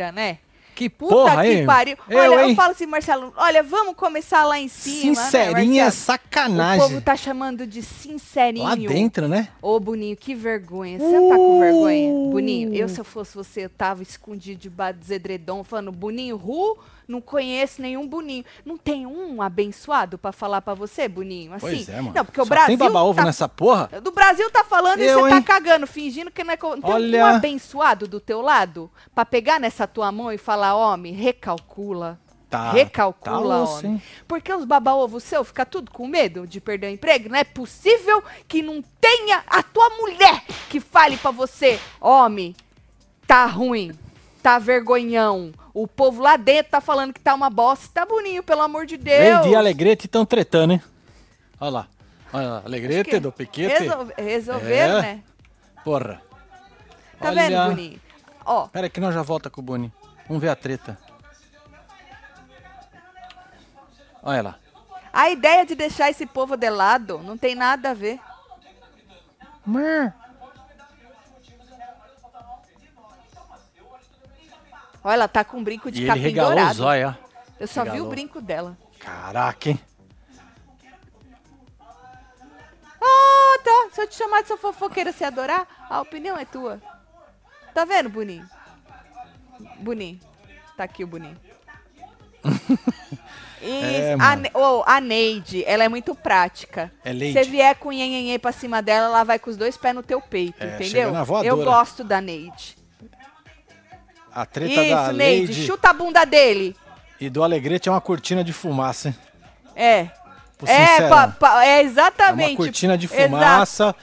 merda, né? Que Puta porra, que hein? pariu. Eu, olha, eu hein? falo assim, Marcelo, olha, vamos começar lá em cima. Sincerinha né, Marcelo? O sacanagem. povo tá chamando de sincerinho. Lá dentro, né? Ô, Boninho, que vergonha. Você não tá com vergonha? Uh. Boninho, eu se eu fosse você, eu tava escondido debaixo dos edredom, falando, Boninho, Ru, não conheço nenhum Boninho. Não tem um abençoado pra falar pra você, Boninho? Assim? Pois é, mano. Não, porque o Só Brasil Tem baba-ovo tá nessa porra? do Brasil tá falando e Eu, você tá cagando, fingindo que não é. Não tem Olha. um abençoado do teu lado pra pegar nessa tua mão e falar, homem, recalcula. Tá. recalcula, tá osso, homem. Porque os baba-ovo seu fica tudo com medo de perder o emprego? Não é possível que não tenha a tua mulher que fale pra você, homem, tá ruim, tá vergonhão. O povo lá dentro tá falando que tá uma bosta. Tá boninho, pelo amor de Deus. Lady e Alegrete estão tretando, hein? Olha lá. Olha lá. Alegrete do Piquete. resol- resolveram, É. né? Porra. Tá Olha. vendo, Boninho? Ó, Pera que nós já volta com o Boni. Vamos ver a treta. Olha lá. a ideia de deixar esse povo de lado não tem nada a ver. Mer. Olha, ela tá com um brinco de E ele capim regalou dourado. os. Eu só vi o regalou. brinco dela. Caraca, hein? Ah, tá. Se eu te chamar de sua fofoqueira, você adorar, a opinião é tua. Tá vendo, Boninho? Boninho. Tá aqui o Boninho. É, a, ô, a Neide, ela é muito prática. É. Se você vier com nhenhenhê pra cima dela, ela vai com os dois pés no teu peito, É, entendeu? Eu gosto da Neide. A treta da Isso, Neide, Lady chuta a bunda dele. e do Alegrete é uma cortina de fumaça, hein? É. Pro É, pa- pa- é É exatamente. uma cortina de Exato. fumaça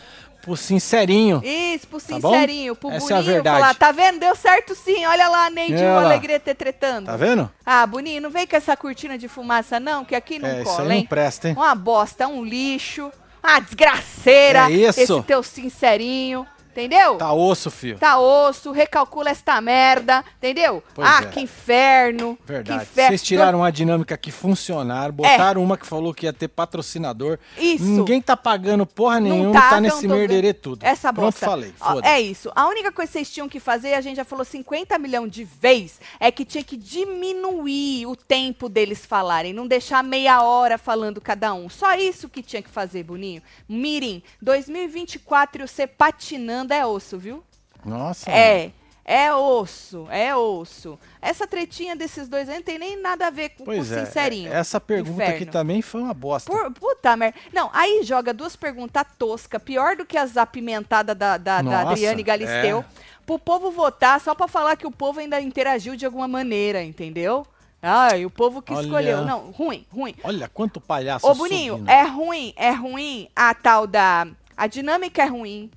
pro sincerinho. Isso, pro Tá bom? sincerinho, pro Essa é a Boninho verdade. falar, tá vendo? Deu certo sim, olha lá a Neide e o. Alegrete tretando. Tá vendo? Ah, Boninho, não vem com essa cortina de fumaça não, que aqui não é, isso cola, aí não hein? presta, hein? Uma bosta, um lixo, uma desgraceira, É isso. esse teu sincerinho, entendeu? Tá osso, filho. Tá osso, recalcula esta merda, entendeu? Pois ah, é. que inferno, que Verdade. inferno. Vocês tiraram uma dinâmica que funcionaram, botaram uma que falou que ia ter patrocinador. É. Isso. Ninguém tá pagando porra nenhuma, tá, tá, nesse merderê tudo. Essa Pronto, bosta. falei. Ó, Foda-se. É isso. A única coisa que vocês tinham que fazer, a gente já falou 50 milhões de vezes, é que tinha que diminuir o tempo deles falarem, não deixar meia hora falando cada um. Só isso que tinha que fazer, Boninho. Mirim, 2024 e você patinando é osso, viu? Nossa. É. É osso, é osso. Essa tretinha desses dois aí não tem nem nada a ver com, Pois com é. sincerinho. Essa pergunta aqui Inferno. também foi uma bosta. Por, puta merda. Não, aí joga duas perguntas toscas, pior do que as apimentadas da, da, da Adriane Galisteu, é. pro povo votar só pra falar que o povo ainda interagiu de alguma maneira, entendeu? Ai, o povo que Olha. escolheu. Não, ruim, ruim. Olha quanto palhaço Ô, Boninho, subindo. é ruim, é ruim a tal da. A dinâmica é ruim.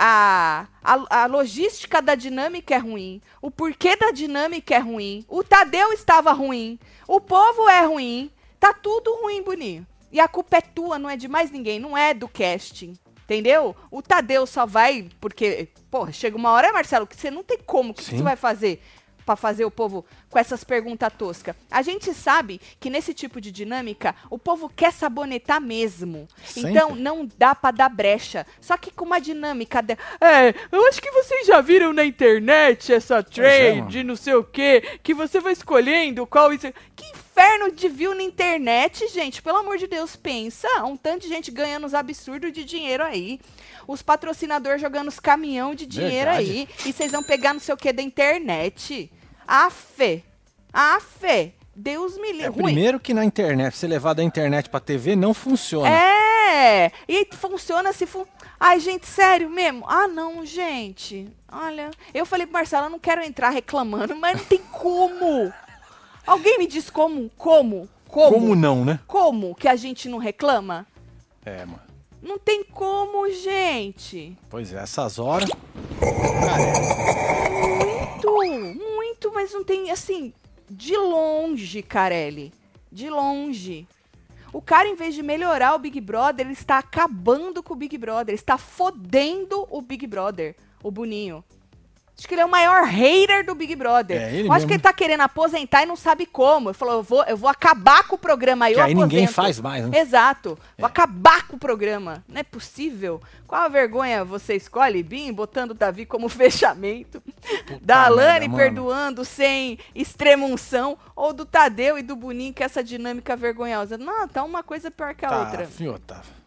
A, a, a logística da dinâmica é ruim. O porquê da dinâmica é ruim. O Tadeu estava ruim. O povo é ruim. Tá tudo ruim, Boninho. E a culpa é tua, não é de mais ninguém. Não é do casting. Entendeu? O Tadeu só vai. Porque, porra, chega uma hora, Marcelo, que você não tem como. O que que você vai fazer? Pra fazer o povo com essas perguntas toscas. A gente sabe que nesse tipo de dinâmica, o povo quer sabonetar mesmo. Sempre. Então, não dá pra dar brecha. Só que com uma dinâmica. De... É, eu acho que vocês já viram na internet essa é, trade, não sei o quê, que você vai escolhendo qual isso. Que inferno de view na internet, gente. Pelo amor de Deus, pensa. Um tanto de gente ganhando uns absurdos de dinheiro aí. Os patrocinadores jogando os caminhão de dinheiro Verdade. aí. E vocês vão pegar não sei o que da internet. A fé. A fé. Deus me livre. É, primeiro que na internet, você levar da internet pra TV, não funciona. É! E funciona se fun... Ai, gente, sério mesmo? Ah, não, gente. Olha, eu falei pro Marcelo, eu não quero entrar reclamando, mas não tem como. Alguém me diz como? Como? Como? Como não, né? Como que a gente não reclama? É, mano. Não tem como, gente. Pois é, essas horas. Muito, muito, mas não tem, assim, de longe, Carelli. De longe. O cara, em vez de melhorar o Big Brother, ele está acabando com o Big Brother. Está fodendo o Big Brother, o Boninho. Acho que ele é o maior hater do Big Brother. É, ele eu acho mesmo. que ele tá querendo aposentar e não sabe como. Ele falou, eu vou, eu vou acabar com o programa aí, Que eu aí ninguém aposento. faz mais, né? Exato. Vou acabar com o programa. Não é possível. Qual a vergonha você escolhe, Bim, botando o Davi como fechamento? da Alane perdoando sem extremunção? Ou do Tadeu e do Boninho, que é essa dinâmica vergonhosa? Não, tá uma coisa pior que a Tá, outra. fio, Otávio.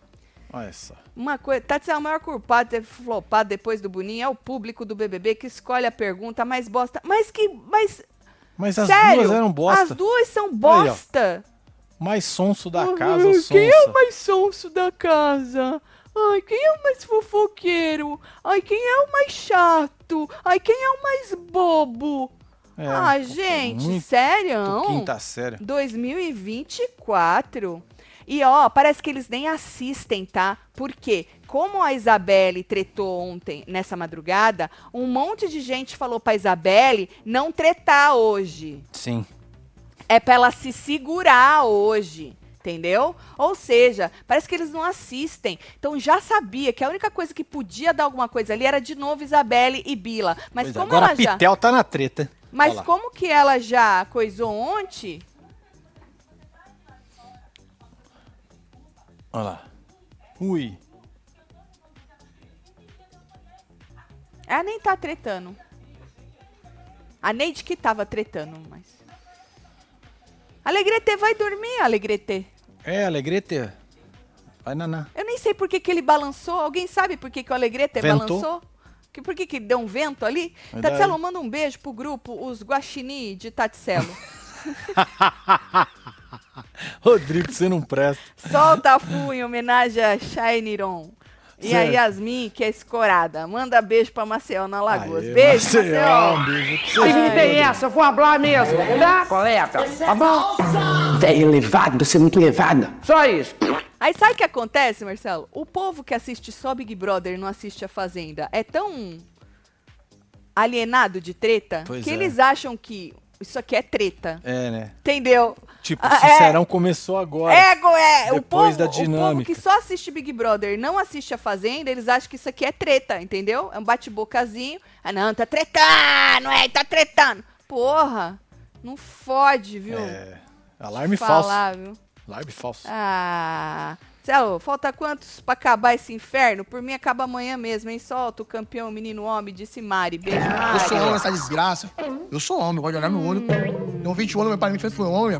Olha só. Uma coisa, Tati, o maior culpado de ter flopado depois do Boninho é o público do BBB que escolhe a pergunta mais bosta. Mas que, mas Mas as sério, duas eram bosta. as duas são bosta. Mais sonso da Ai, casa, o. Quem é o mais sonso da casa? Ai, quem é o mais fofoqueiro? Ai, quem é o mais chato? Ai, quem é o mais bobo? É, ah, gente, muito sério? Quinta série. 2024. E ó, parece que eles nem assistem, tá? Porque, como a Isabelle tretou ontem, nessa madrugada, um monte de gente falou pra Isabelle não tretar hoje. Sim. É pra ela se segurar hoje. Entendeu? Ou seja, parece que eles não assistem. Então já sabia que a única coisa que podia dar alguma coisa ali era de novo Isabelle e Bila. Mas Pois é, como agora ela a já. Pitel tá na treta. Mas como que ela já coisou ontem? Olha lá. Ui. Ela nem tá tretando. A Neide que tava tretando, mas. Alegrete, vai dormir, Alegrete. É, Alegrete. Vai naná. Eu nem sei por que, que ele balançou. Alguém sabe por que, que o Alegrete Ventou? balançou? Que, por que, que deu um vento ali? Verdade. Tatselo, manda um beijo pro grupo, os Guaxini de Tatselo. Rodrigo, você não presta. Solta a Fu em homenagem a Shiniron. E a. Yasmin, que é escorada. Manda beijo pra Maceió na Lagoas. Aê, beijo, Maceió, Maceió. um beijo Que você. é essa? Eu vou falar mesmo, tá? Coleta, tá bom? Velho elevado, você é muito elevada. Só isso. Aí sabe o que acontece, Marcelo? O povo que assiste só Big Brother e não assiste a Fazenda é tão alienado de treta Pois que é. eles acham que isso aqui é treta. É, né? Entendeu? Tipo, Ah, o Sincerão começou agora. Ego é, o Depois povo, da o povo dinâmica. que só assiste Big Brother e não assiste a Fazenda, eles acham que isso aqui é treta, entendeu? É um bate-bocazinho. Ah, não, tá tretando, é, tá tretando. Porra, não fode, viu? É. Alarme falso. Viu? Alarme falso. Ah, Celo, falta quantos pra acabar esse inferno? Por mim acaba amanhã mesmo, hein? Solta o campeão menino homem, disse Mari. Beijo, Eu sou Mari. homem essa desgraça. Eu sou homem, eu gosto de olhar no olho. Deu 20 anos, meu pai me fez foi homem.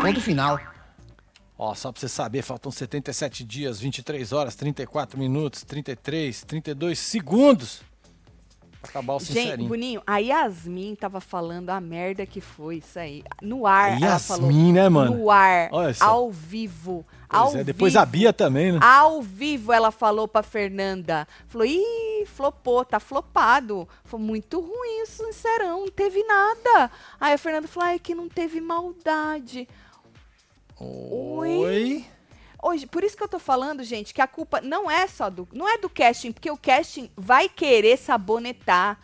Ponto final. Ó, só pra você saber, faltam 77 dias, 23 horas, 34 minutos, 33, 32 segundos. Acabar o Gente, sincerinho. Boninho, a Yasmin tava falando a merda que foi isso aí. No ar, A ela falou. Yasmin, né, mano? No ar, ao vivo. Pois ao é, depois vivo. a Bia também, né? Ao vivo ela falou pra Fernanda. Falou, ih, flopou, tá flopado. Foi muito ruim isso, sincerão, não teve nada. Aí a Fernanda falou, ai, que não teve maldade. Oi. Hoje, por isso que eu tô falando, gente, que a culpa não é só do. Não é do casting, porque o casting vai querer sabonetar.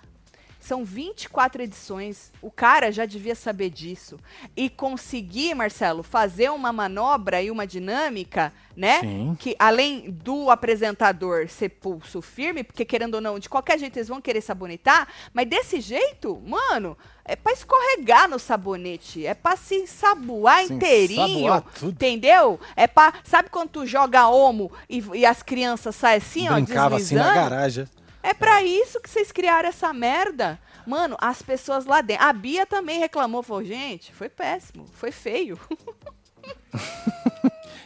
São 24 edições. O cara já devia saber disso. E conseguir, Marcelo, fazer uma manobra e uma dinâmica, né? Sim. Que além do apresentador ser pulso firme, porque querendo ou não, de qualquer jeito eles vão querer sabonetar, mas desse jeito, mano, é pra escorregar no sabonete, é pra se saboar Se inteirinho, ensaboar tudo. entendeu? É pra, sabe quando tu joga homo e, e as crianças saem assim, ó, Brincava assim na garagem. É pra isso que vocês criaram essa merda. Mano, as pessoas lá dentro. A Bia também reclamou, falou, gente, foi péssimo, foi feio.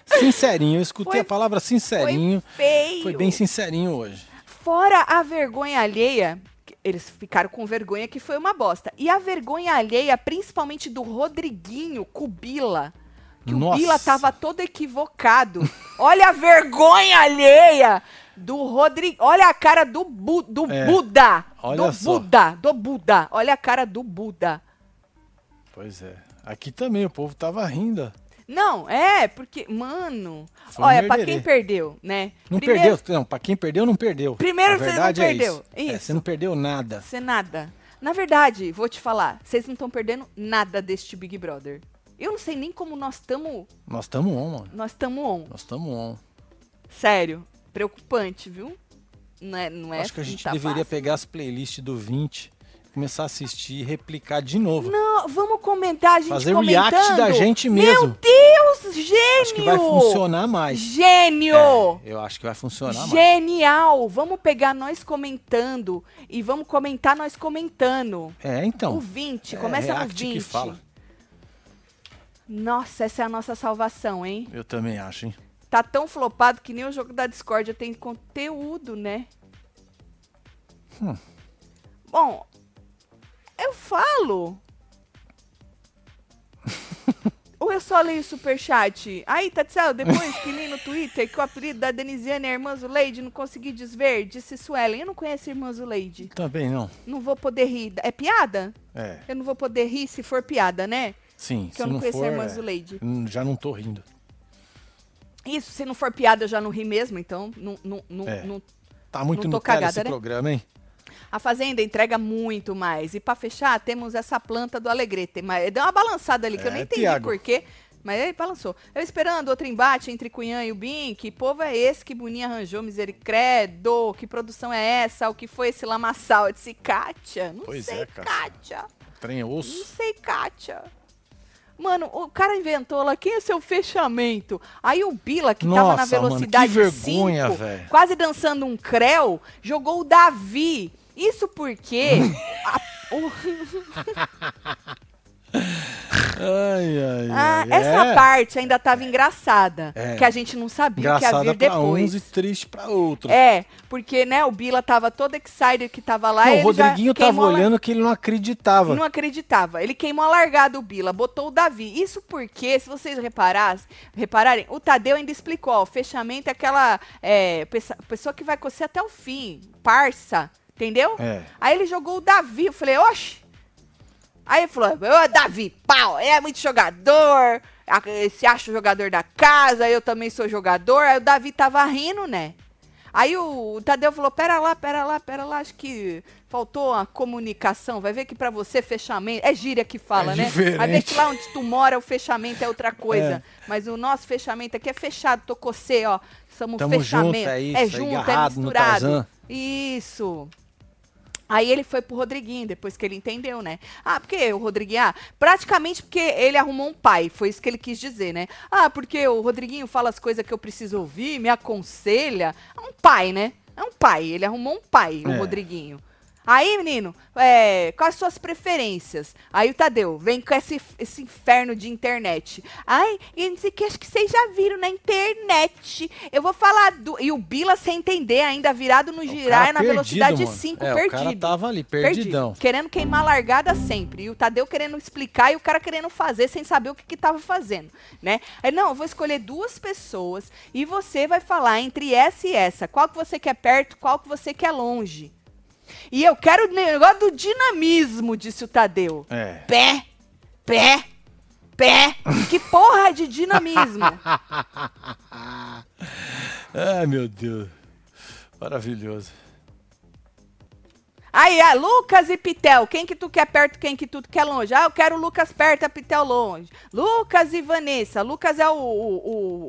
Sincerinho, eu escutei Foi- a palavra sincerinho. Foi feio. Foi bem sincerinho hoje. Fora a vergonha alheia, eles ficaram com vergonha que foi uma bosta. E a vergonha alheia, principalmente do Rodriguinho Cubila. Que o Nossa. Bila tava todo equivocado. Olha a vergonha alheia do Rodrigo. Olha a cara do, Bu- do É. Buda. Olha do só. Buda. Do Buda. Olha a cara do Buda. Pois é. Aqui também o povo tava rindo. Não, é, porque, mano. Foi olha, pra merderê. quem perdeu, né? Não Primeiro- perdeu, não, pra quem perdeu, não perdeu. Primeiro você não é perdeu. isso. É, você não perdeu nada. Ser nada. Na verdade, vou te falar, vocês não estão perdendo nada deste Big Brother. Eu não sei nem como nós estamos. Nós estamos on, mano. Nós estamos on. Nós estamos on. Sério. Preocupante, viu? Não é, não é Acho que a não gente tá deveria fácil. pegar as playlists do 20, começar a assistir e replicar de novo. Não, vamos comentar, a gente Fazer o comentando. react da gente Meu mesmo. Deus, gênio! Acho que vai funcionar mais. Gênio! É, eu acho que vai funcionar mais. Genial! Vamos pegar nós comentando e vamos comentar nós comentando. É, então. o 20, é, começa no react 20. que fala. Nossa, essa é a nossa salvação, hein? Eu também acho, hein? Tá tão flopado que nem o jogo da Discord tem conteúdo, né? Hum. Bom, eu falo. Ou eu só leio o superchat? Aí, Tatsel, depois que li no Twitter que o apelido da Denisiane é Irmã Zuleide, não consegui desver, disse Suelen. Eu não conheço a Irmã Zuleide. Também não. Não vou poder rir. É piada? É, Eu não vou poder rir se for piada, né? sim. Que se eu não não conheço for, a Irmã é, Zuleide. hum, Já não tô rindo. Isso, se não for piada, eu já não ri mesmo, então não, não, não, É. não Tá muito Não tô Nutella cagada, esse né? programa, hein? A Fazenda entrega muito mais. E pra fechar, temos essa planta do Alegrete. Mas deu uma balançada ali, que eu É, nem entendi Thiago. por quê. Mas ele balançou. Eu esperando outro embate entre Cunhã e o Bin. Que povo é esse que Boninho arranjou? Misericredo. Que produção é essa? O que foi esse lamaçal? Eu disse, Kátia. Não Pois sei, é, Kátia. Kátia. Trem Não osso. sei, Kátia. Mano, o cara inventou lá, quem é seu fechamento? Aí o Bila, que tava na Nossa, mano, velocidade que vergonha, 5, velho. quase dançando um creu, jogou o Davi. Isso porque... a- Ai, ai, Ah, ai. essa é. parte ainda tava engraçada, É. que a gente não sabia o que ia Engraçada vir depois. uns e triste pra outros. É, porque, né, o Bila tava todo excited que tava lá. Não, o Rodriguinho tava lar- olhando que ele não acreditava. Não acreditava. Ele queimou a largada, o Bila, botou o Davi. Isso porque, se vocês reparassem, repararem, o Tadeu ainda explicou, ó, o fechamento é aquela é, pessoa que vai cocer até o fim, parça, entendeu? É. Aí ele jogou o Davi, eu falei, oxe. Aí ele falou, ô Davi, pau, é muito jogador, se acha o jogador da casa, eu também sou jogador. Aí o Davi tava rindo, né? Aí o, Tadeu falou, pera lá, pera lá, pera lá, acho que faltou a comunicação, vai ver que pra você fechamento, é gíria que fala, É né? Vai ver que lá onde tu mora o fechamento é outra coisa, mas o nosso fechamento aqui é fechado, tococê, ó, somos Tamo fechamento. junto, é isso, é é junto, é misturado. Isso. Aí ele foi pro Rodriguinho, depois que ele entendeu, né? Ah, porque o Rodriguinho, ah, praticamente porque ele arrumou um pai, foi isso que ele quis dizer, né? Ah, porque o Rodriguinho fala as coisas que eu preciso ouvir, me aconselha. É um pai, né? É um pai, ele arrumou um pai, o É. Rodriguinho. Aí, menino, é, quais as suas preferências? Aí o Tadeu, vem com esse, esse inferno de internet. Ai, e não sei o que, acho que vocês já viram na internet. Eu vou falar do. E o Bila sem entender, ainda virado no O girar na perdido, velocidade mano. 5, é, perdido. O cara tava ali, Perdido. perdidão. Querendo queimar largada sempre. E o Tadeu querendo explicar e o cara querendo fazer sem saber o que, que tava fazendo, né? Aí, não, eu vou escolher duas pessoas e você vai falar entre essa e essa. Qual que você quer perto, qual que você quer longe. E eu quero o negócio do dinamismo, disse o Tadeu. É. Pé, pé, pé. Que porra de dinamismo. Ai, meu Deus. Maravilhoso. Aí, ah, Lucas e Pitel, quem que tu quer perto, quem que tu quer longe? Ah, eu quero o Lucas perto, a Pitel longe. Lucas e Vanessa. Lucas é o, o,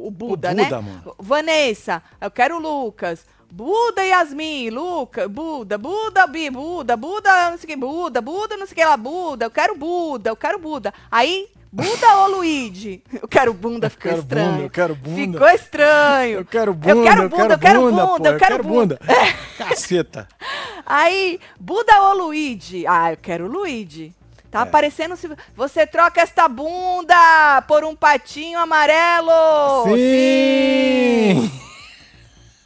o- o Buda, O né? Buda, mano. Vanessa, eu quero o Lucas. Buda Yasmin, Luca, Buda, Buda, Bi, Buda, Buda, não sei o que, Buda, Buda, não sei o que lá, Buda, eu quero Buda, eu quero Buda. Aí, Buda ou Luigi? Eu quero bunda, ficou quero estranho. bunda, eu quero bunda. Ficou estranho. Eu quero bunda, eu quero bunda, eu quero bunda, pô, eu quero bunda. Caceta. Aí, Buda ou Luigi? Ah, eu quero Luigi. Tá É. aparecendo se você troca esta bunda por um patinho amarelo. Sim!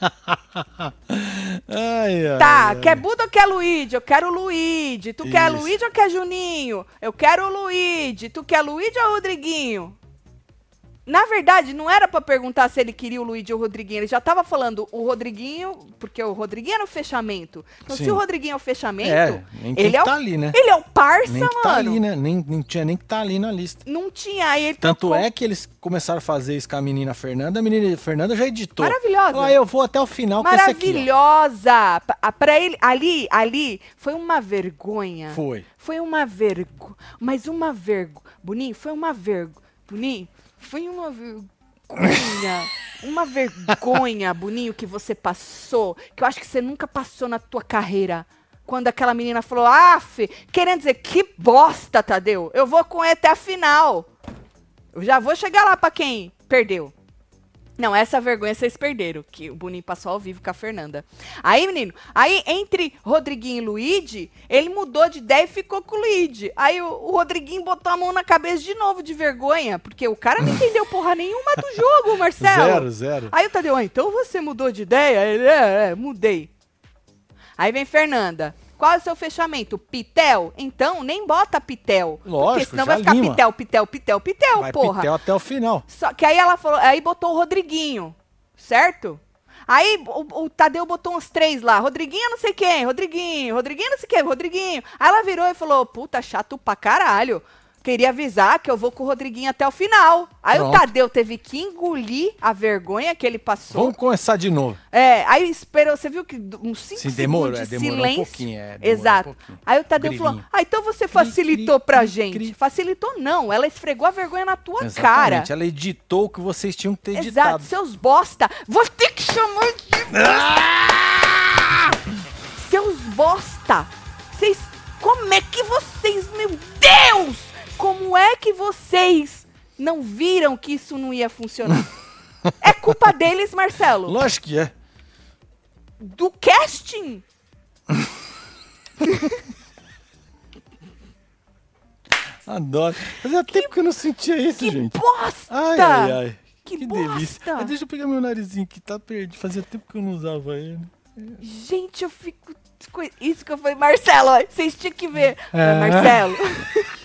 ai, ai, Tá, ai. quer Buda ou quer Luigi? Eu quero Luigi. Tu quer Isso. Luigi ou quer Juninho? Eu quero Luigi. Tu quer Luigi ou Rodriguinho? Na verdade, não era pra perguntar se ele queria o Luigi ou o Rodriguinho. Ele já tava falando o Rodriguinho, porque o Rodriguinho era o fechamento. Então, se Sim. o Rodriguinho é o fechamento, É, nem ele é o tá ali, né? Ele é o parça, Nem que mano. tá ali, né? Nem, nem tinha nem que tá ali na lista. Não tinha. Aí ele Tanto tocou. é que eles começaram a fazer isso com a menina Fernanda, a menina Fernanda já editou. Maravilhosa. Falou, "Ah, eu vou até o final com esse aqui. Maravilhosa. Pa- Pra ele, ali, ali, foi uma vergonha. Foi. Foi uma vergonha. Mas uma vergonha. Boninho, foi uma vergonha. Boninho, foi uma vergonha. Uma vergonha, Boninho, que você passou, que eu acho que você nunca passou na tua carreira. Quando aquela menina falou, af, querendo dizer, que bosta, Tadeu. Eu vou com ele até a final. Eu já vou chegar lá pra quem perdeu. Não, essa vergonha vocês perderam, que o Boninho passou ao vivo com a Fernanda. Aí, menino, aí entre Rodriguinho e Luigi, ele mudou de ideia e ficou com o Luigi. Aí o, o Rodriguinho botou a mão na cabeça de novo de vergonha, porque o cara não entendeu porra nenhuma do jogo, Marcelo. Zero, zero. Aí o Tadeu, ah, então você mudou de ideia? Ele, é, é, mudei. Aí vem Fernanda. Qual é o seu fechamento? Pitel? Então, nem bota Pitel. porque Lógico, senão já vai ficar lima. Pitel, Pitel, Pitel, Pitel, Vai porra. pitel até o final. Só que aí ela falou, aí botou o Rodriguinho, certo? Aí o, o Tadeu botou uns três lá, Rodriguinho não sei quem, Rodriguinho, Rodriguinho não sei quem, Rodriguinho. Aí ela virou e falou, puta, chato pra caralho. Queria avisar que eu vou com o Rodriguinho até o final. Aí o Pronto. Tadeu teve que engolir a vergonha que ele passou. Vamos começar de novo. É, aí esperou, você viu que uns 5 Sim, segundos demorou, de é, demorou um silêncio. pouquinho, é, demorou Exato. um pouquinho. aí o Tadeu Grilinho. falou: "Ah, então você facilitou cri, pra cri, gente". cri. Facilitou não, ela esfregou a vergonha na tua cara. Exatamente. Ela editou o que vocês tinham que ter Exato, editado. seus bosta. Vou ter que chamar de Ah! seus bosta. Vocês como é que vocês, meu Deus? Como é que vocês não viram que isso não ia funcionar? é culpa deles, Marcelo. Lógico que é. Do casting. Adoro. Fazia tempo que eu não sentia isso, Que gente. bosta! Ai, ai, ai. Que delícia. bosta! Mas deixa eu pegar meu narizinho que tá perdido. Fazia tempo que eu não usava ele. Gente, eu fico. Isso que eu falei, Marcelo, vocês tinham que ver. É. Marcelo.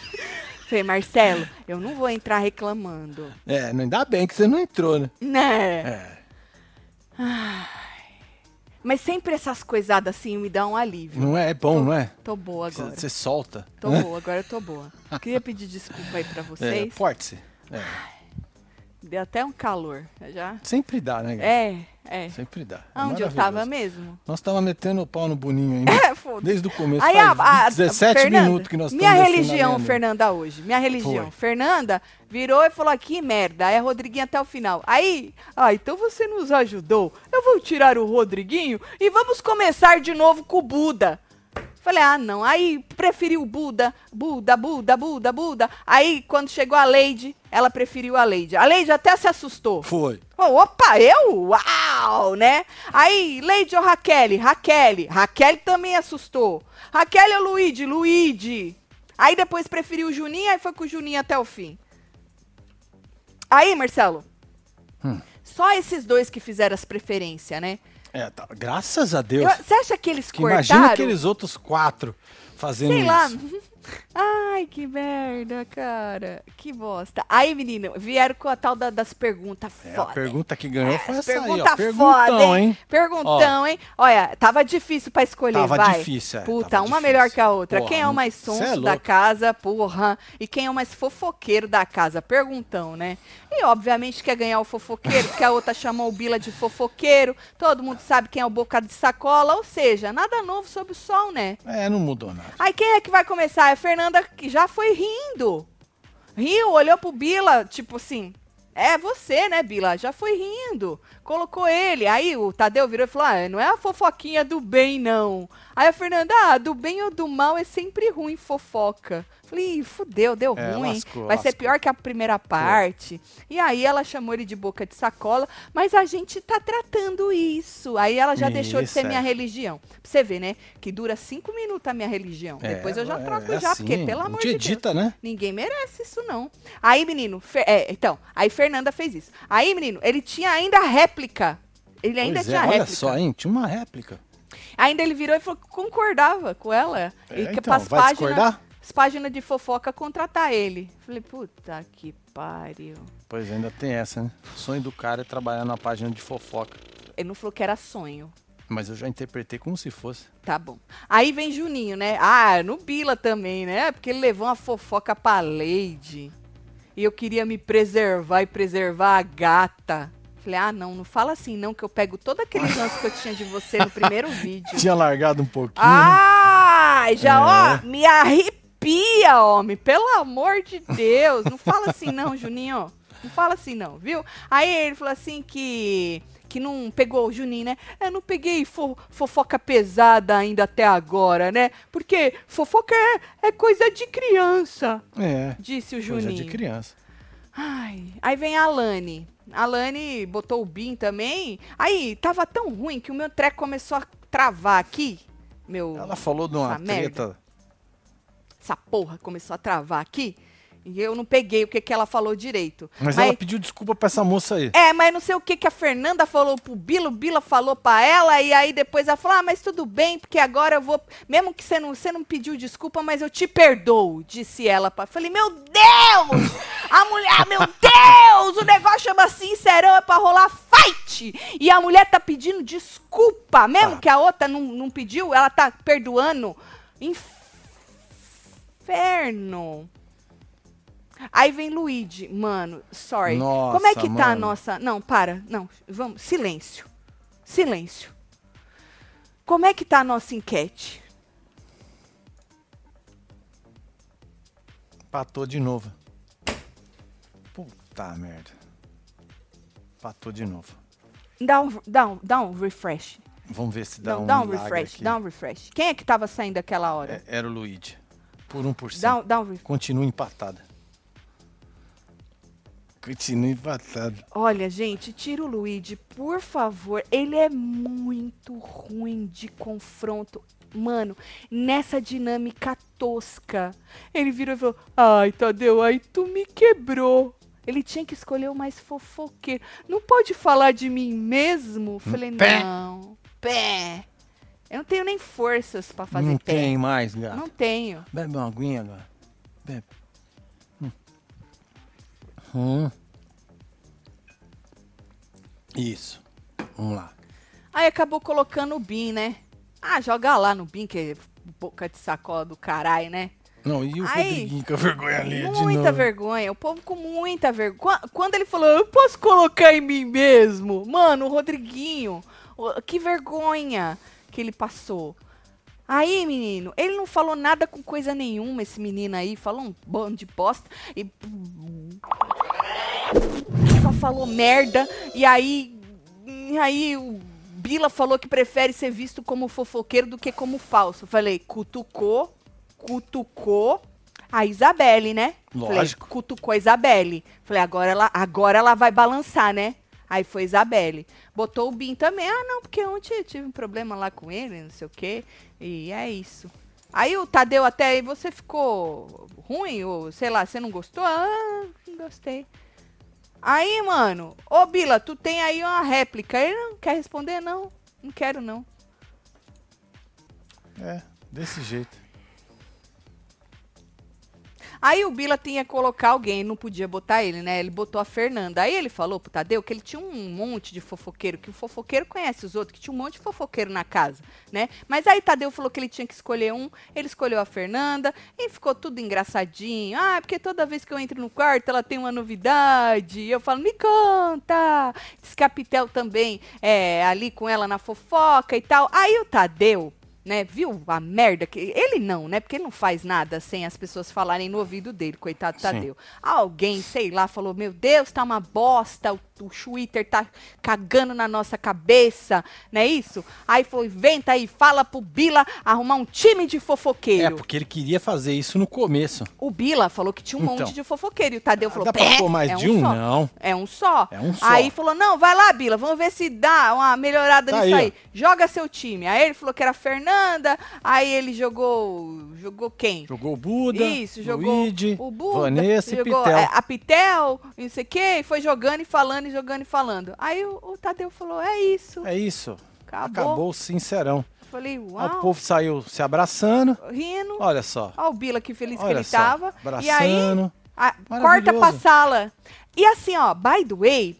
falei, Marcelo, eu não vou entrar reclamando. É, não ainda bem que você não entrou, né? Né? É. Mas sempre essas coisadas assim me dão um alívio. Não é, é bom, não é? Tô boa agora. Você solta. Tô né? boa, agora eu tô boa. Queria pedir desculpa aí pra É, vocês. porte-se. É. Deu até um calor. Já. Sempre dá, né? É, é. Sempre dá. É Onde eu tava mesmo? Nós tava metendo o pau no Boninho ainda. É, foda. Desde o começo. Aí faz a, a 17 Fernanda, minutos que nós Minha religião. Fernanda, hoje. Minha religião. Foi. Fernanda virou e falou: que merda. Aí a Rodriguinho até o final. Aí, ah, então você nos ajudou. Eu vou tirar o Rodriguinho e vamos começar de novo com o Buda. Falei, ah, não. Aí preferiu o Buda, Buda, Buda, Buda, Buda. Aí, quando chegou a Lady, ela preferiu a Lady. A Lady até se assustou. Foi. Oh, opa, eu? Uau, né? Aí, Lady ou Raquel? Raquel. Raquel também assustou. Raquel ou Luigi? Luigi. Aí depois preferiu o Juninho, aí foi com o Juninho até o fim. Aí, Marcelo. Hum. Só esses dois que fizeram as preferências, né? É, tá. Graças a Deus. Eu- Você acha que eles que cortaram? imagina aqueles outros quatro fazendo Sei isso. lá. Ai, que merda, cara. Que bosta. Aí, menino, vieram com a tal da- das perguntas É, a pergunta que ganhou foi essa aí, Pergunta ó. Perguntão, foda, hein? Perguntão, hein? Olha, tava difícil pra escolher, Tava vai. difícil, é, Puta, tava uma difícil. melhor que a outra. Porra, quem é o mais é sonso da casa, porra. E quem é o mais fofoqueiro da casa? Perguntão, né? E obviamente quer ganhar o fofoqueiro, porque a outra chamou o Bila de fofoqueiro. Todo mundo sabe quem é o boca de sacola. Ou seja, nada novo sob o sol, né? É, não mudou nada. Aí quem é que vai começar? É a Fernanda que já foi rindo. Riu, olhou pro Bila, tipo assim. É você, né, Bila? Já foi rindo. Colocou ele. Aí o Tadeu virou e falou: Ah, não é a fofoquinha do bem, não. Aí a Fernanda, ah, do bem ou do mal é sempre ruim fofoca. Falei, "Ih, fudeu, deu É, ruim. lascou, Vai ser lascou. pior que a primeira parte. E aí ela chamou ele de boca de sacola, mas a gente tá tratando isso. Aí ela já deixou de Isso, ser é. minha religião. Pra você ver, né? Que dura cinco minutos a minha religião. É, Depois eu já é, troco é já, assim, porque pelo amor de Deus. edita, né? Ninguém merece isso, não. Aí, menino, Fer- é, então, aí Fernanda fez isso. Aí, menino, ele tinha ainda a réplica. Ele ainda Pois tinha é, a olha réplica. só, hein? Tinha uma réplica. Ainda ele virou e falou que concordava com ela. É, e que então, pras vai páginas, discordar? as páginas de fofoca contratar ele. Falei, puta que pariu. Pois ainda tem essa, né? O sonho do cara é trabalhar na página de fofoca. Ele não falou que era sonho. Mas eu já interpretei como se fosse. Tá bom. Aí vem Juninho, né? Ah, no Bila também, né? Porque ele levou uma fofoca pra Leide. E eu queria me preservar e preservar a gata. Falei, ah, não, não fala assim não, que eu pego todo aquele lance que eu tinha de você no primeiro vídeo. Tinha largado um pouquinho. Ai, já, É. ó, me arrepia, homem. Pelo amor de Deus. Não fala assim não, Juninho. Não fala assim, não, viu? Aí ele falou assim que. Que não pegou o Juninho, né? Eu não peguei fo- fofoca pesada ainda até agora, né? Porque fofoca é, é coisa de criança, É. disse o Coisa Juninho. de criança. Ai, aí vem a Alane. A Alane botou o BIM também. Aí, tava tão ruim que o meu treco começou a travar aqui. Meu, Ela falou de uma Essa merda. treta. essa porra começou a travar aqui. E eu não peguei o que, que ela falou direito. Mas, ela pediu desculpa pra essa moça aí. É, mas não sei o que que a Fernanda falou pro Bila, o Bila falou pra ela, e aí depois ela falou, ah, mas tudo bem, porque agora eu vou, mesmo que você não, você não pediu desculpa, mas eu te perdoo, disse ela. Pra... Falei, meu Deus! A mulher, meu Deus! O negócio chama sincerão, é pra rolar fight! E a mulher tá pedindo desculpa, mesmo Tá. que a outra não, não pediu, ela tá perdoando. Inferno. Aí vem Luigi, mano, sorry. Nossa, Como é que tá a mano. nossa. Não, para, não, vamos, silêncio. Silêncio. Como é que tá a nossa enquete? Patou de novo. Puta merda. Patou de novo. Dá um, dá um, dá um refresh. Vamos ver se dá Não, um dá um refresh, aqui. dá um refresh. Quem é que tava saindo aquela hora? É, era o Luigi. Por 1%. Dá, um- dá um refresh. Continua empatada. Continua empatada. Olha, gente, tira o Luigi, por favor. Ele é muito ruim de confronto. Mano, nessa dinâmica tosca. Ele virou e falou: Ai, Tadeu, aí tu me quebrou. Ele tinha que escolher o mais fofoqueiro. Não pode falar de mim mesmo? Falei, Pé. não. Pé. Eu não tenho nem forças pra fazer Não pé. tem mais, gato. Não tenho. Bebe uma aguinha agora. Bebe. Hum. Isso. Vamos lá. Aí acabou colocando o Bin, né? Ah, joga lá no Bin, que é boca de sacola do caralho, né? Não, e o Ai, Rodriguinho com a vergonha ali de Muita vergonha, o povo com muita vergonha. Quando ele falou, eu posso colocar em mim mesmo? Mano, o Rodriguinho, que vergonha que ele passou. Aí, menino, ele não falou nada com coisa nenhuma, esse menino aí, falou um bando de bosta e. Falou merda, e aí. E aí o Bila falou que prefere ser visto como fofoqueiro do que como falso. Falei, cutucou, cutucou a Isabelle, né? Lógico. Falei, cutucou a Isabelle. Falei, agora ela, agora ela vai balançar, né? Aí foi Isabelle. Botou o Bin também. Ah, não, porque ontem eu tive um problema lá com ele, não sei o quê. E é isso. Aí o Tadeu até aí, você ficou ruim? Ou sei lá, você não gostou? Ah, não gostei. Aí, mano, ô Bila, tu tem aí uma réplica. Ele não quer responder, não. Não quero, não. É, desse jeito. Aí o Bila tinha que colocar alguém, não podia botar ele, né? Ele botou a Fernanda. Aí ele falou pro Tadeu que ele tinha um monte de fofoqueiro, que o fofoqueiro conhece os outros, que tinha um monte de fofoqueiro na casa, né? Mas aí Tadeu falou que ele tinha que escolher um, ele escolheu a Fernanda e ficou tudo engraçadinho. Ah, porque toda vez que eu entro no quarto ela tem uma novidade. Eu falo, me conta! Diz que a Pitel também é ali com ela na fofoca e tal. Aí o Tadeu né, viu a merda que ele não, né? Porque ele não faz nada sem as pessoas falarem no ouvido dele, coitado do Sim. Tadeu. Alguém, sei lá, falou: "Meu Deus, tá uma bosta, o, o Twitter tá cagando na nossa cabeça", não é isso? Aí falou: "Inventa aí, fala pro Bila arrumar um time de É, fofoqueiro". porque ele queria fazer isso no começo. O Bila falou que tinha um Então. monte de fofoqueiro e o Tadeu falou: Dá pra "Pé, pôr mais é de um um? só". Não. É um só. É um só. Aí falou: não, vai lá, Bila, vamos ver se dá uma melhorada Tá nisso aí, aí. Joga seu time. Aí ele falou que era a Fernanda, aí ele jogou. Jogou quem? Jogou o Buda, Isso, jogou Luigi, o Buda, Vanessa e jogou Pitel. é, a Pitel, e não sei o quê, e foi jogando e falando, jogando e falando. Aí o, o Tadeu falou: é isso. É isso. Acabou. Acabou o sincerão. Falei: Aí o uau. povo saiu se abraçando. Rindo. Olha só. Olha o Bila que feliz que Olha ele só, tava. E aí, abraçando. a- corta pra sala. E assim, ó, by the way,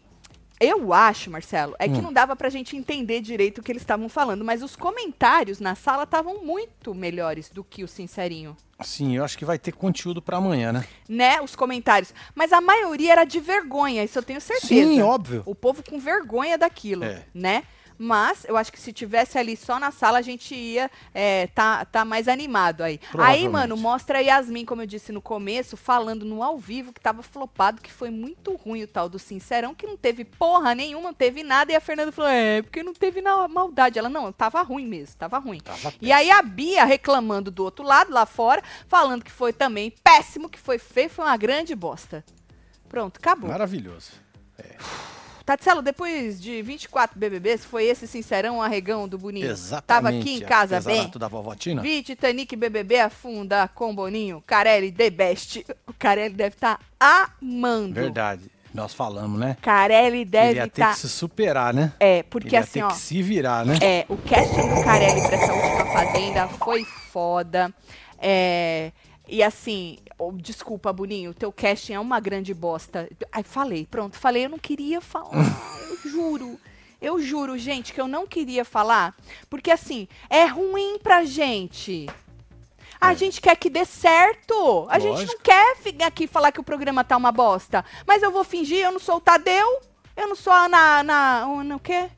eu acho, Marcelo, é que Hum. não dava pra gente entender direito o que eles estavam falando, mas os comentários na sala estavam muito melhores do que o sincerinho. Sim, eu acho que vai ter conteúdo pra amanhã, né? Né, os comentários. Mas a maioria era de vergonha, isso eu tenho certeza. Sim, óbvio. O povo com vergonha daquilo, É. né? Mas eu acho que se tivesse ali só na sala, a gente ia é, tá, tá mais animado aí. Aí, mano, mostra a Yasmin, como eu disse no começo, falando no ao vivo que tava flopado, que foi muito ruim o tal do Sincerão, que não teve porra nenhuma, não teve nada. E a Fernanda falou: é, porque não teve na maldade. Ela, não, tava ruim mesmo, tava ruim. Tava E aí a Bia reclamando do outro lado, lá fora, falando que foi também péssimo, que foi feio, foi uma grande bosta. Pronto, acabou. Maravilhoso. Tatselo, depois de 24 BBBs, foi esse sincerão arregão do Boninho? Exatamente. Tava aqui em casa bem? da vovó Tina? Vi Titanic BBB afunda com Boninho, Carelli The Best. O Carelli deve estar amando. Verdade. Nós falamos, né? Carelli deve ia ter estar... que se superar, né? É, porque Ele ia assim, ter ó... que se virar, né? É, o casting do Carelli pra essa última Fazenda foi foda. É, e assim, oh, desculpa, Boninho, teu casting é uma grande bosta. Ai, falei, pronto, falei, eu não queria falar, eu juro. Eu juro, gente, que eu não queria falar, porque assim, é ruim pra gente. A gente quer que dê certo. A gente não É. Lógico. quer ficar aqui e falar que o programa tá uma bosta. Mas eu vou fingir, eu não sou o Tadeu, eu não sou a Ana. Ana, Ana o quê?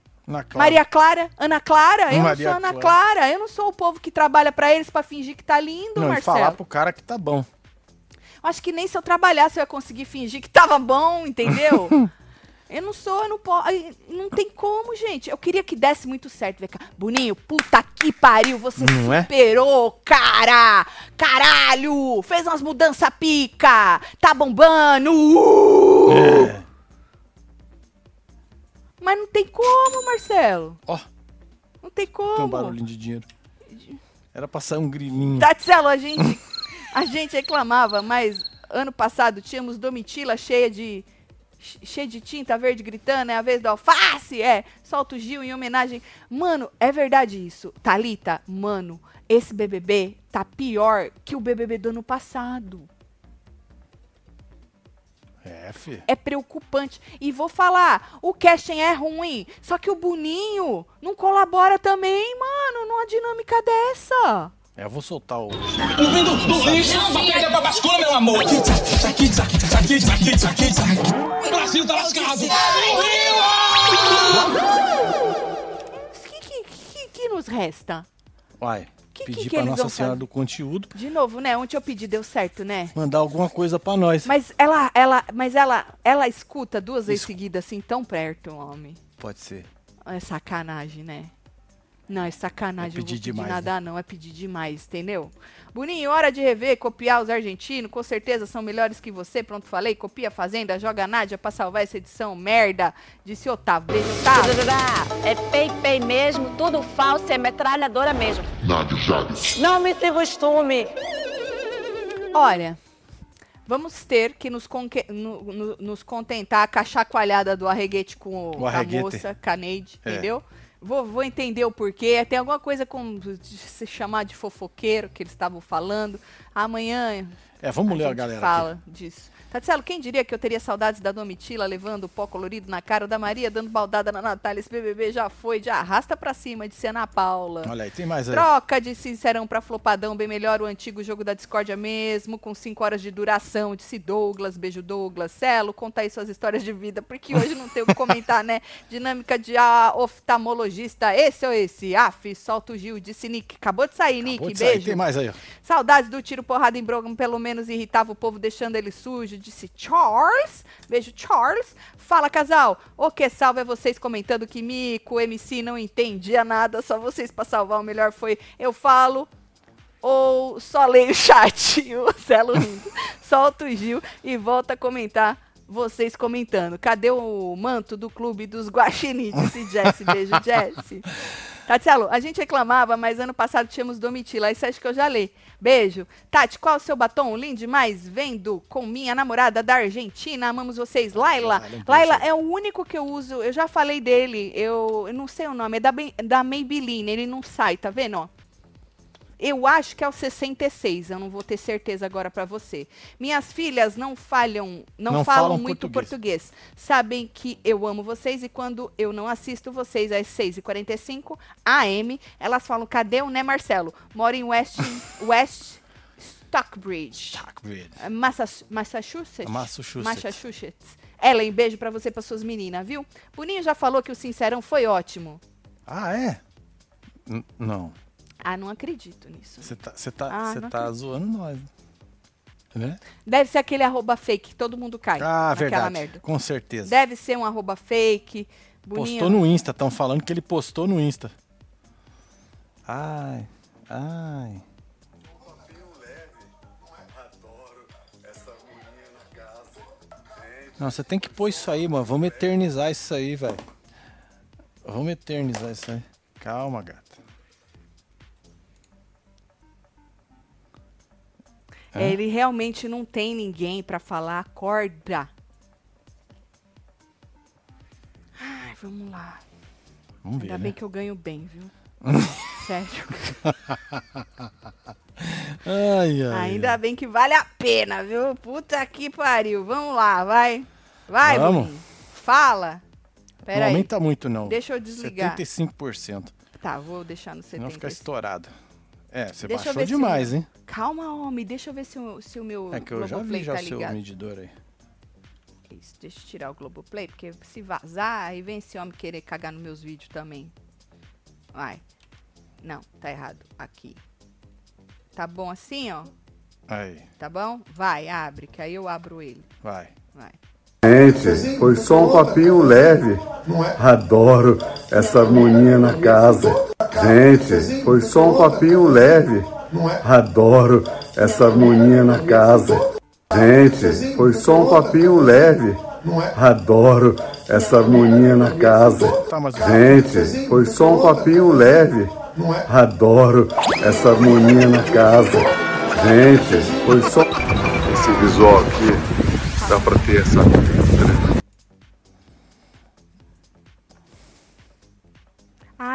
Clara. Maria Clara? Ana Clara? Eu Maria não sou Ana Clara. Clara. Eu não sou o povo que trabalha pra eles pra fingir que tá lindo, Não, Marcelo. falar pro cara que tá bom. Acho que nem se eu trabalhasse eu ia conseguir fingir que tava bom, entendeu? eu não sou, eu não posso. Não tem como, gente. Eu queria que desse muito certo. Vem cá. Boninho, puta que pariu. Você Não é? superou, cara! Caralho! Fez umas mudanças pica! Tá bombando! Uh! É. Mas não tem como, Marcelo. Ó, Não tem como. tem um barulhinho de dinheiro. Era pra sair um grilinho. Tatselo, a gente, a gente reclamava, mas ano passado tínhamos Domitila cheia de che- cheia de tinta verde gritando, é a vez do alface, é, solta o Gil em homenagem. Mano, é verdade isso. Talita, mano, esse BBB tá pior que o BBB do ano passado. É, fi. É preocupante. E vou falar, o casting é ruim, só que o Boninho não colabora também, mano, numa dinâmica dessa. É, eu vou soltar o. Vindo do lixo, batalha pra bascula, meu amor. O Brasil tá lascado. O que, que, que, que nos resta? Uai, Que- pedir que que pra Nossa Senhora fazer? do Conteúdo De novo, né? Ontem eu pedi, deu certo, né? mandar alguma coisa pra nós. Mas ela, ela, mas ela, ela escuta duas vezes Escu- seguidas assim, tão perto, homem. Pode ser. É sacanagem, né? Não, é sacanagem. É eu vou pedir pedir demais, nada, não. É pedir demais, entendeu? Boninho, hora de rever, copiar os argentinos. Com certeza são melhores que você. Pronto, falei. Copia a Fazenda, joga a Nádia pra salvar essa edição. Merda. Disse Otávio. Beijo, Otávio. É pei-pei mesmo, tudo falso, é metralhadora mesmo. Nádia Chaves. Não me se costume. Olha, vamos ter que nos, conque- no- no- nos contentar com a chacoalhada do arreguete com o- O a moça, Caneide, É. entendeu? Vou, vou entender o porquê. Tem alguma coisa com se chamar de fofoqueiro que eles estavam falando. Amanhã É, vamos ler a galera fala aqui. disso. Tatselo, quem diria que eu teria saudades da Domitila levando o pó colorido na cara da Maria, dando baldada na Natália? Esse BBB já foi, de arrasta pra cima, disse Ana Paula. Olha aí, tem mais aí. Troca de sincerão pra flopadão, bem melhor o antigo jogo da discórdia mesmo, com 5 horas de duração, disse Douglas, beijo Douglas. Celo, conta aí suas histórias de vida, porque hoje não tem o que comentar, né? Dinâmica de ah, oftalmologista, esse ou esse? Af, solta o Gil, disse Nick. Acabou de sair, Nick, Acabou de sair, beijo. Tem mais aí, ó. Saudades do tiro porrada em Brogan, pelo menos irritava o povo deixando ele sujo, disse Charles. Beijo, Charles. Fala, casal. O que salva é vocês comentando que Mico, MC, não entendia nada, só vocês pra salvar. O melhor foi eu falo ou só leio o chat. O Celo rindo. Solta o Gil e volta a comentar. Vocês comentando. Cadê o manto do clube dos Guaxinim? Disse Jesse. Beijo, Jesse. Tatielo, a gente reclamava, mas ano passado tínhamos Domitila. Isso acho que eu já li. Beijo. Tati, qual o seu batom? Lindo demais. Vendo com minha namorada da Argentina. Amamos vocês. Laila. Laila, Laila sim. é o único que eu uso. Eu já falei dele. Eu, eu não sei o nome. É da, da Maybelline. Ele não sai, tá vendo? Ó. Eu acho que é o 66, eu não vou ter certeza agora pra você. Minhas filhas não falham, não, Não falam, falam muito português. português. Sabem que eu amo vocês e quando eu não assisto vocês às 6h45 AM, elas falam: "Cadê o né, Marcelo? Moro em West West Stockbridge, eh, Massach- Massachusetts. Massachusetts. Massachusetts. Ellen, beijo pra você e pra suas meninas, viu? Boninho já falou que o Sincerão foi ótimo. Ah, é? N- não. Ah, não acredito nisso. Você tá, tá, Ah, tá zoando nós. Né? Deve ser aquele arroba fake que todo mundo cai Ah, verdade. merda. Com certeza. Deve ser um arroba fake. Boninho. Postou no Insta, estão falando que ele postou no Insta. Ai, ai. Não, você tem que pôr isso aí, mano. Vamos eternizar isso aí, velho. Vamos eternizar isso aí. Calma, gata. É, Ele realmente não tem ninguém pra falar. Acorda. Ai, vamos lá. Vamos ver, Ainda né? bem que eu ganho bem, viu? Sério. Ai, ai. Ainda bem que vale a pena, viu? Puta que pariu. Vamos lá, vai. Vai, Vamos. Boninho. Fala. Pera não aí. aumenta muito, não. Deixa eu desligar. 75%. Tá, vou deixar no 70. Senão fica estourado. É, você Deixa baixou se demais, eu- hein? Calma, homem. Deixa eu ver se o, se o meu É que eu já vi já tá o seu medidor aí. Isso, deixa eu tirar o Globoplay, porque se vazar, aí vem esse homem querer cagar nos meus vídeos também. Vai. Não, tá errado. Aqui. Tá bom assim, ó? Aí, Tá bom? Vai, abre, que aí eu abro ele. vai. Vai. Gente, foi só um papinho leve. Adoro essa harmonia na casa. Gente, foi só um papinho leve. Adoro essa harmonia na casa. Gente, foi só um papinho leve. Adoro essa harmonia na casa. Gente, foi só um papinho leve. Adoro essa harmonia na casa. Gente, foi só. Esse visual aqui dá pra ter essa.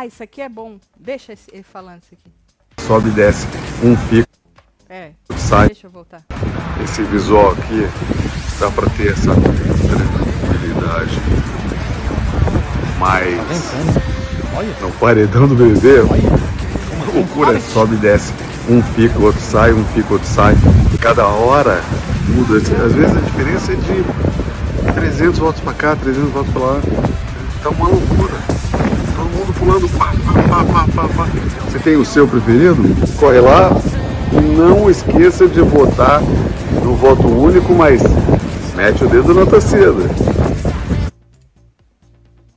Ah, isso aqui é bom. Deixa esse- ele falando isso aqui. Sobe e desce um fico, É. sai. Deixa eu voltar. Esse visual aqui dá pra ter essa tranquilidade. Mas no paredão do bebê, uma loucura. Sobe e desce. Um fica, outro sai, um fica, outro sai. Cada hora muda. Às vezes a diferença é de 300 votos pra cá, 300 votos pra lá. Tá uma loucura. Todo mundo pulando. Pá, pá, pá, pá, pá. Você tem o seu preferido? Corre lá. E não esqueça de votar no voto único, mas mete o dedo na torcida.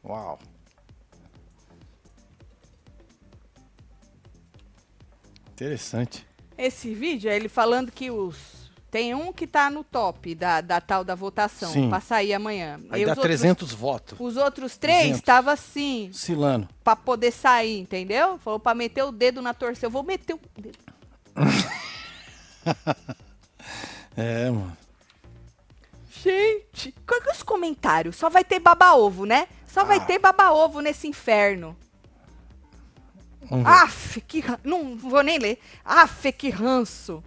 Uau. Interessante. Esse vídeo é ele falando que os. Tem um que tá no top da, da tal da votação, pra sair amanhã. Aí E dá os outros- 300 votos. Os outros três 200. estavam assim, Silano. pra poder sair, entendeu? Falou pra meter o dedo na torcida. Eu vou meter o dedo. É, mano. Gente, qual que é os comentários? Só vai ter baba-ovo, né? Só vai Ah. ter baba-ovo nesse inferno. Vamos ver. Que... Não vou nem ler. Aff, que ranço.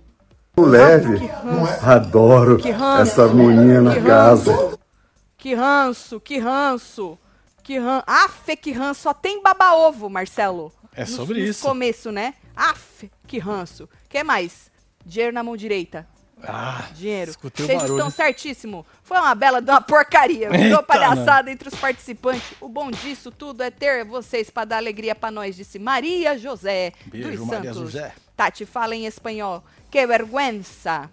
Leve. Que ranço. Adoro Que ranço. essa Que casa. ranço. Que ranço, que ranço. Que ranço. Aff, que ranço. Só tem baba-ovo, Marcelo. É No- sobre no isso. começo, né? Aff, que ranço. que mais? Dinheiro na mão direita. Ah, Dinheiro. escutei o Vocês barulho. estão certíssimo. Foi uma bela de uma porcaria. Virou Eita, palhaçada entre os participantes. O bom disso tudo é ter vocês para dar alegria para nós, disse Maria José Beijo, dos Maria Santos. José. Tati, fala em espanhol. Que vergüenza.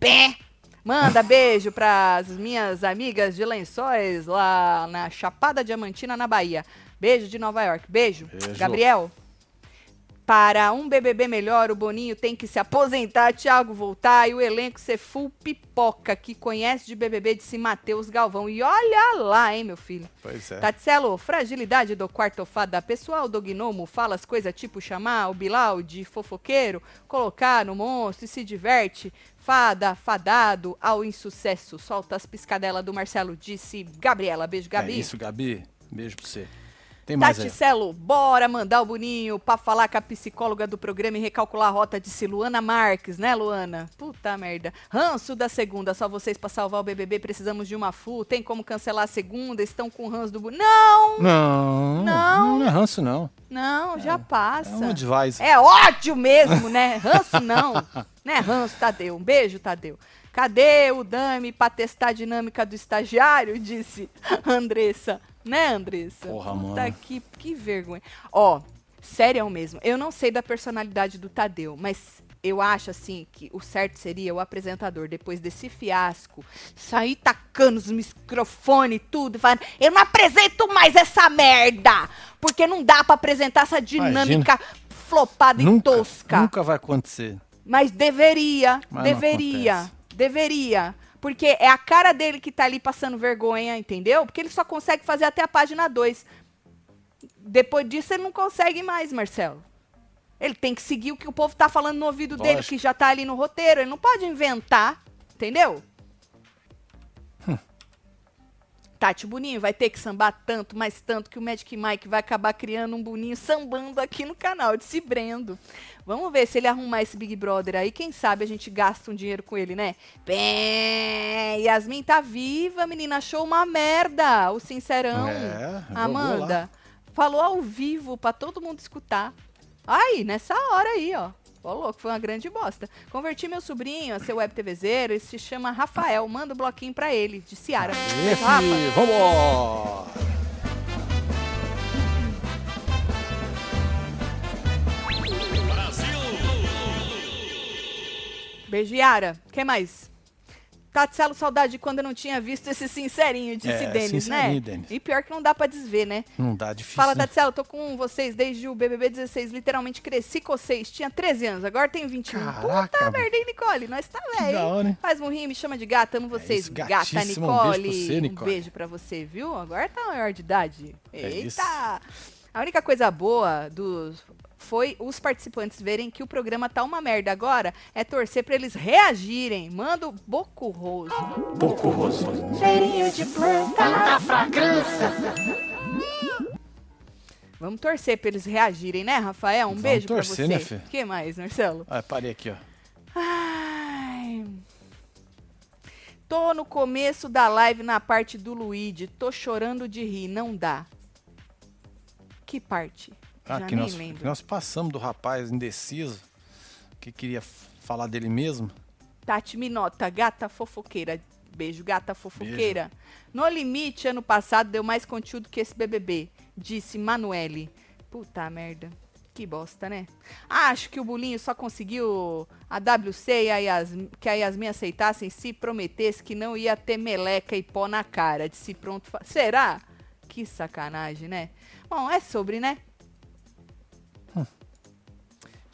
Pé. Manda beijo para as minhas amigas de lençóis lá na Chapada Diamantina, na Bahia. Beijo de Nova York. Beijo. Beijo. Gabriel. Para um BBB melhor, o Boninho tem que se aposentar, Thiago voltar e o elenco ser full pipoca, que conhece de BBB, disse Matheus Galvão. E olha lá, hein, meu filho. Pois é. Tatselo, fragilidade do quarto fada pessoal do gnomo fala as coisas tipo chamar o Bilal de fofoqueiro, colocar no monstro e se diverte. Fada, fadado ao insucesso. Solta as piscadelas do Marcelo, disse Gabriela. Beijo, Gabi. É isso, Gabi. Beijo pra você. Tem mais. Taticelo, bora mandar o Boninho pra falar com a psicóloga do programa e recalcular a rota, disse Luana Marques, né, Luana? Puta merda. Ranço da segunda, só vocês pra salvar o BBB, precisamos de uma FU, tem como cancelar a segunda, estão com ranço do Boninho. Não, Não, Não. não é ranço, não. não, já É passa. um advice. É ódio mesmo, né? Ranço não. né, ranço, Tadeu. Um beijo, Tadeu. Cadê o Dami pra testar a dinâmica do estagiário? Disse Andressa. Né, Andressa? Porra, Puta mano. Que, que vergonha. Ó, sério mesmo. Eu não sei da personalidade do Tadeu, mas eu acho assim que o certo seria o apresentador, depois desse fiasco, sair tacando os microfones e tudo, falando, eu não apresento mais essa merda! Porque não dá pra apresentar essa dinâmica flopada e Nunca, tosca. nunca vai acontecer. Mas deveria, Mas deveria, deveria. Porque é a cara dele que tá ali passando vergonha, entendeu? Porque ele só consegue fazer até a página 2. Depois disso ele não consegue mais, Marcelo. Ele tem que seguir o que o povo tá falando no ouvido dele, Lógico. que já tá ali no roteiro. Ele não pode inventar, entendeu? Tati, o Boninho vai ter que sambar tanto, mas tanto, que o Magic Mike vai acabar criando um Boninho sambando aqui no canal, de Cibrendo. Vamos ver se ele arrumar esse Big Brother aí. Quem sabe a gente gasta um dinheiro com ele, né? Bem, Yasmin tá viva, menina. Achou uma merda. O Sincerão. É, Amanda. Falou ao vivo pra todo mundo escutar. Aí, nessa hora aí, ó. Ô, louco, foi uma grande bosta. Converti meu sobrinho a ser web TVzeiro. Ele se chama Rafael. Manda o bloquinho pra ele, de Ciara. Esse, vamos! Beijo, Yara. Quem mais? Tatselo, saudade de quando eu não tinha visto esse sincerinho, disse É, Denis, né? Denis. E pior que não dá pra desver, né? Não dá difícil. Fala, né? Tatselo, tô com vocês desde o BBB 16. Literalmente cresci com vocês. Tinha 13 anos, agora tenho 21. Caraca, Puta merda, hein, Nicole? Nós tá velho. hein? Faz murrinho, me chama de gata, amo vocês. isso, gata, gatíssimo. Um beijo Nicole. você, Nicole. Um beijo pra você, viu? Agora tá maior de idade. É isso. Eita! A única coisa boa dos foi os participantes verem que o programa tá uma merda agora, é torcer pra eles reagirem. Manda o Boco Roso. Pouco rosto. Vamos torcer pra eles reagirem, né, Rafael? Um Vamos beijo pra né, você. Fê? O que mais, Marcelo? Ah, parei aqui, ó. Ai. Tô no começo da live na parte do Luigi. Tô chorando de rir, não dá. Que parte? Ah, Já que nós, lembro. que nós passamos do rapaz indeciso que queria falar dele mesmo. Tati Minota, gata fofoqueira. Beijo, gata fofoqueira. No limite, ano passado deu mais conteúdo que esse BBB, disse Manuele. Puta merda. Que bosta, né? Acho que o Bulinho só conseguiu a WC e a Yasmin, que a Yasmin aceitassem se prometesse que não ia ter meleca e pó na cara. Disse pronto. Será? Que sacanagem, né? Bom, é sobre, né?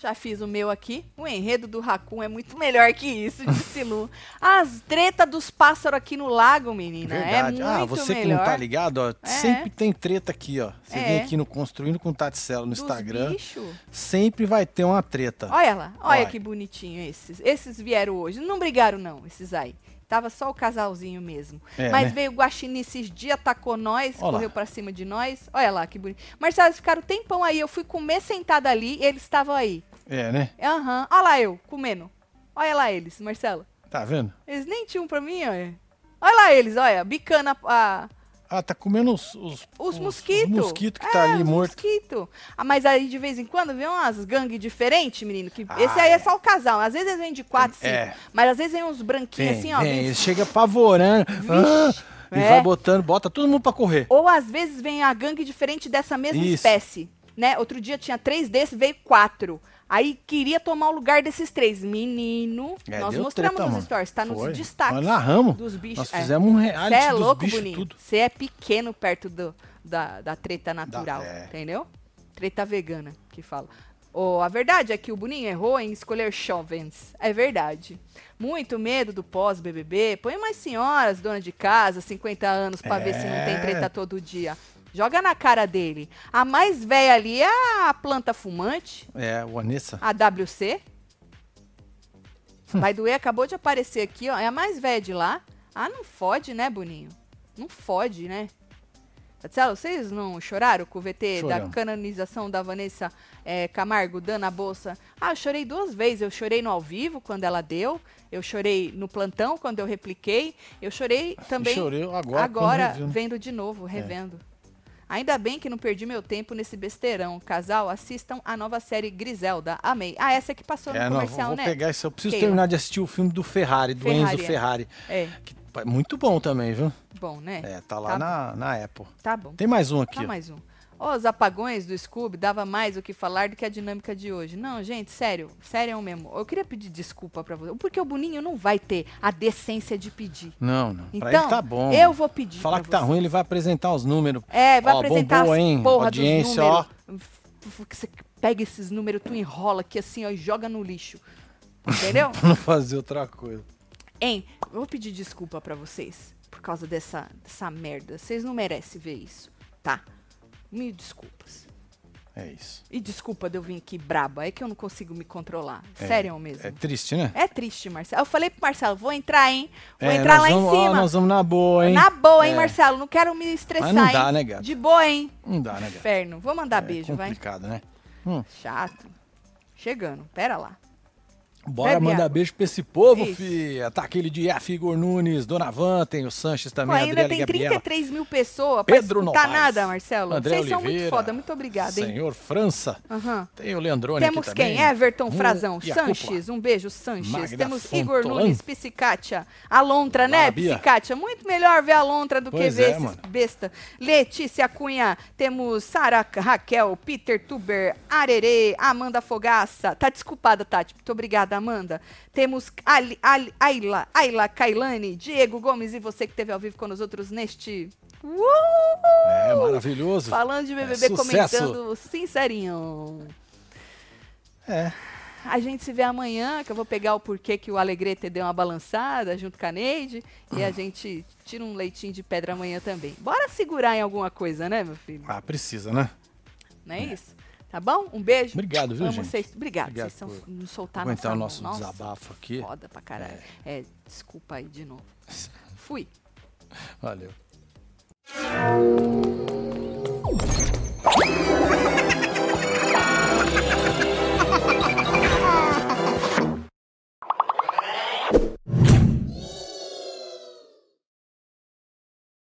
Já fiz o meu aqui. O enredo do Raccoon é muito melhor que isso, disse Lu. As treta dos pássaros aqui no lago, menina. Verdade. É muito ah, você que melhor. não tá ligado, ó, sempre tem treta aqui, ó. Você É. vem aqui no Construindo com Taticelo no Dos Instagram, bicho. sempre vai ter uma treta. Olha lá, olha Olha. que bonitinho esses. Esses vieram hoje. Não brigaram, não, esses aí. Tava só o casalzinho mesmo. É, Mas né? veio o Guaxinim esses dias, atacou nós, Olha lá. correu pra cima de nós. Olha lá que bonito. Marcelo, eles ficaram tempão aí. Eu fui comer sentada ali e eles estavam aí. É, né? Aham. Olha lá eu, comendo. Olha lá eles, Marcelo. Tá vendo? Eles nem tinham pra mim, olha. Olha lá eles, olha, bicando a, Ah, tá comendo os... Os, os mosquitos. Os mosquitos que tá ali os morto. mosquito. Ah, mas aí de vez em quando vem umas gangues diferentes, menino. Que Ah, esse aí é. é. só o casal. Às vezes eles vêm de quatro, cinco. É. Mas às vezes vem uns branquinhos assim, ó. vem, vem- ele chega apavorando. ah, e É. vai botando, bota todo mundo pra correr. Ou às vezes vem a gangue diferente dessa mesma Isso. espécie. Né? Outro dia tinha três desses, veio quatro. Aí queria tomar o lugar desses três. Menino, É, nós mostramos treta, nos mano. stories, tá Foi. nos destaques. Nós narramos. Dos bichos. Nós é. fizemos um reality Você é dos louco, bichos, Boninho. Você é pequeno perto do, da, da treta natural, é. entendeu? Treta vegana, que fala. Oh, a verdade é que o Boninho errou em escolher jovens. É verdade. Muito medo do pós-BBB. Põe mais senhoras, dona de casa, 50 anos, pra ver se não tem É. treta todo dia. Joga na cara dele. A mais velha ali é a planta fumante, É, o Anessa. a WC. Vai doer, acabou de aparecer aqui, ó. É a mais velha de lá. Ah, não fode, né, Boninho? Não fode, né? Marcelo, vocês não choraram com o VT da canonização da Vanessa eh, Camargo dando a bolsa? Ah, eu chorei duas vezes. Eu chorei no ao vivo, quando ela deu. Eu chorei no plantão, quando eu repliquei. Eu chorei também chorei agora agora vendo de novo, revendo. Ainda bem que não perdi meu tempo nesse besteirão. Casal, assistam a nova série Griselda. Amei. Ah, essa que passou no É, não, vou, comercial, vou né? pegar isso. Eu preciso Keila. terminar de assistir o filme do Ferrari, do Ferrari, Enzo é. Ferrari. É. Que É muito bom também, viu? Bom, né? É, tá lá Tá na, na Apple. Tá bom. Tem mais um aqui. Tá ó. mais um. Os apagões do Scooby dava mais o que falar do que a dinâmica de hoje. Não, gente, sério, sério mesmo. Eu queria pedir desculpa pra você, porque o Boninho não vai ter a decência de pedir. Não, não. Então, pra ele tá bom. eu vou pedir Falar que tá ruim, ele vai apresentar os números. É, vai Ó, apresentar bombou, as hein? porra Audiência, dos ó. Que você pega esses números, tu enrola aqui assim, ó, e joga no lixo. Entendeu? Pra não fazer outra coisa. Hein, eu vou pedir desculpa pra vocês por causa dessa, dessa merda. Vocês não merecem ver isso, tá? Mil desculpas. É isso. E desculpa de eu vir aqui braba, é que eu não consigo me controlar. É, Sério mesmo. É triste, né? É triste, Marcelo. Eu falei pro Marcelo, vou entrar, hein? Vou É, entrar lá vamos- em ó, cima. nós vamos na boa, hein? Na boa, hein, É. Marcelo? Não quero me estressar, Mas não dá, hein? né, gato? De boa, hein? Não dá, né, gato? Inferno. Vou mandar É beijo, vai. complicado, né? Hum. Chato. Chegando. Pera lá. Bora Bebe mandar água. beijo pra esse povo, Isso. filha. Tá aquele de F. Igor Nunes, Dona Van, tem o Sanches Pô, também, ainda Adriele tem Gabriela. 33 mil pessoas Pedro escutar Novaes. nada, Marcelo. André Vocês são muito Oliveira, foda. Muito obrigada, hein? Senhor França. Aham. Tem o Leandrone Temos aqui também. quem? Everton Hum, Frazão, Sanches, um beijo, Sanches. Magda Temos Igor Fontolan. Nunes, Psicatia, Alontra, né, Fala, Bia. Psicatia? Muito melhor ver a Alontra do que Pois ver é, esses mano. besta. Letícia Cunha, temos Sara Raquel, Peter Tuber, Arerê, Amanda Fogaça. Tá desculpada, Tati. Muito obrigada, Amanda. Temos Ali, Ali, Ayla, Ayla Kailane, Diego Gomes e você que esteve ao vivo com nós outros neste... Uh! É maravilhoso. Falando de É BBB, sucesso. comentando sincerinho. É. A gente se vê amanhã, que eu vou pegar o porquê que o Alegrete deu uma balançada junto com a Neide. E a gente tira um leitinho de pedra amanhã também. Bora segurar em alguma coisa, né, meu filho? Ah, precisa, né? Não é isso? Tá bom? Um beijo. Obrigado, viu, Amo gente? Vocês. Obrigado. Obrigado vocês são por... nos soltar na Aguentar o nosso Nossa, desabafo aqui. Foda pra caralho. É. é desculpa aí de novo. Fui. Valeu.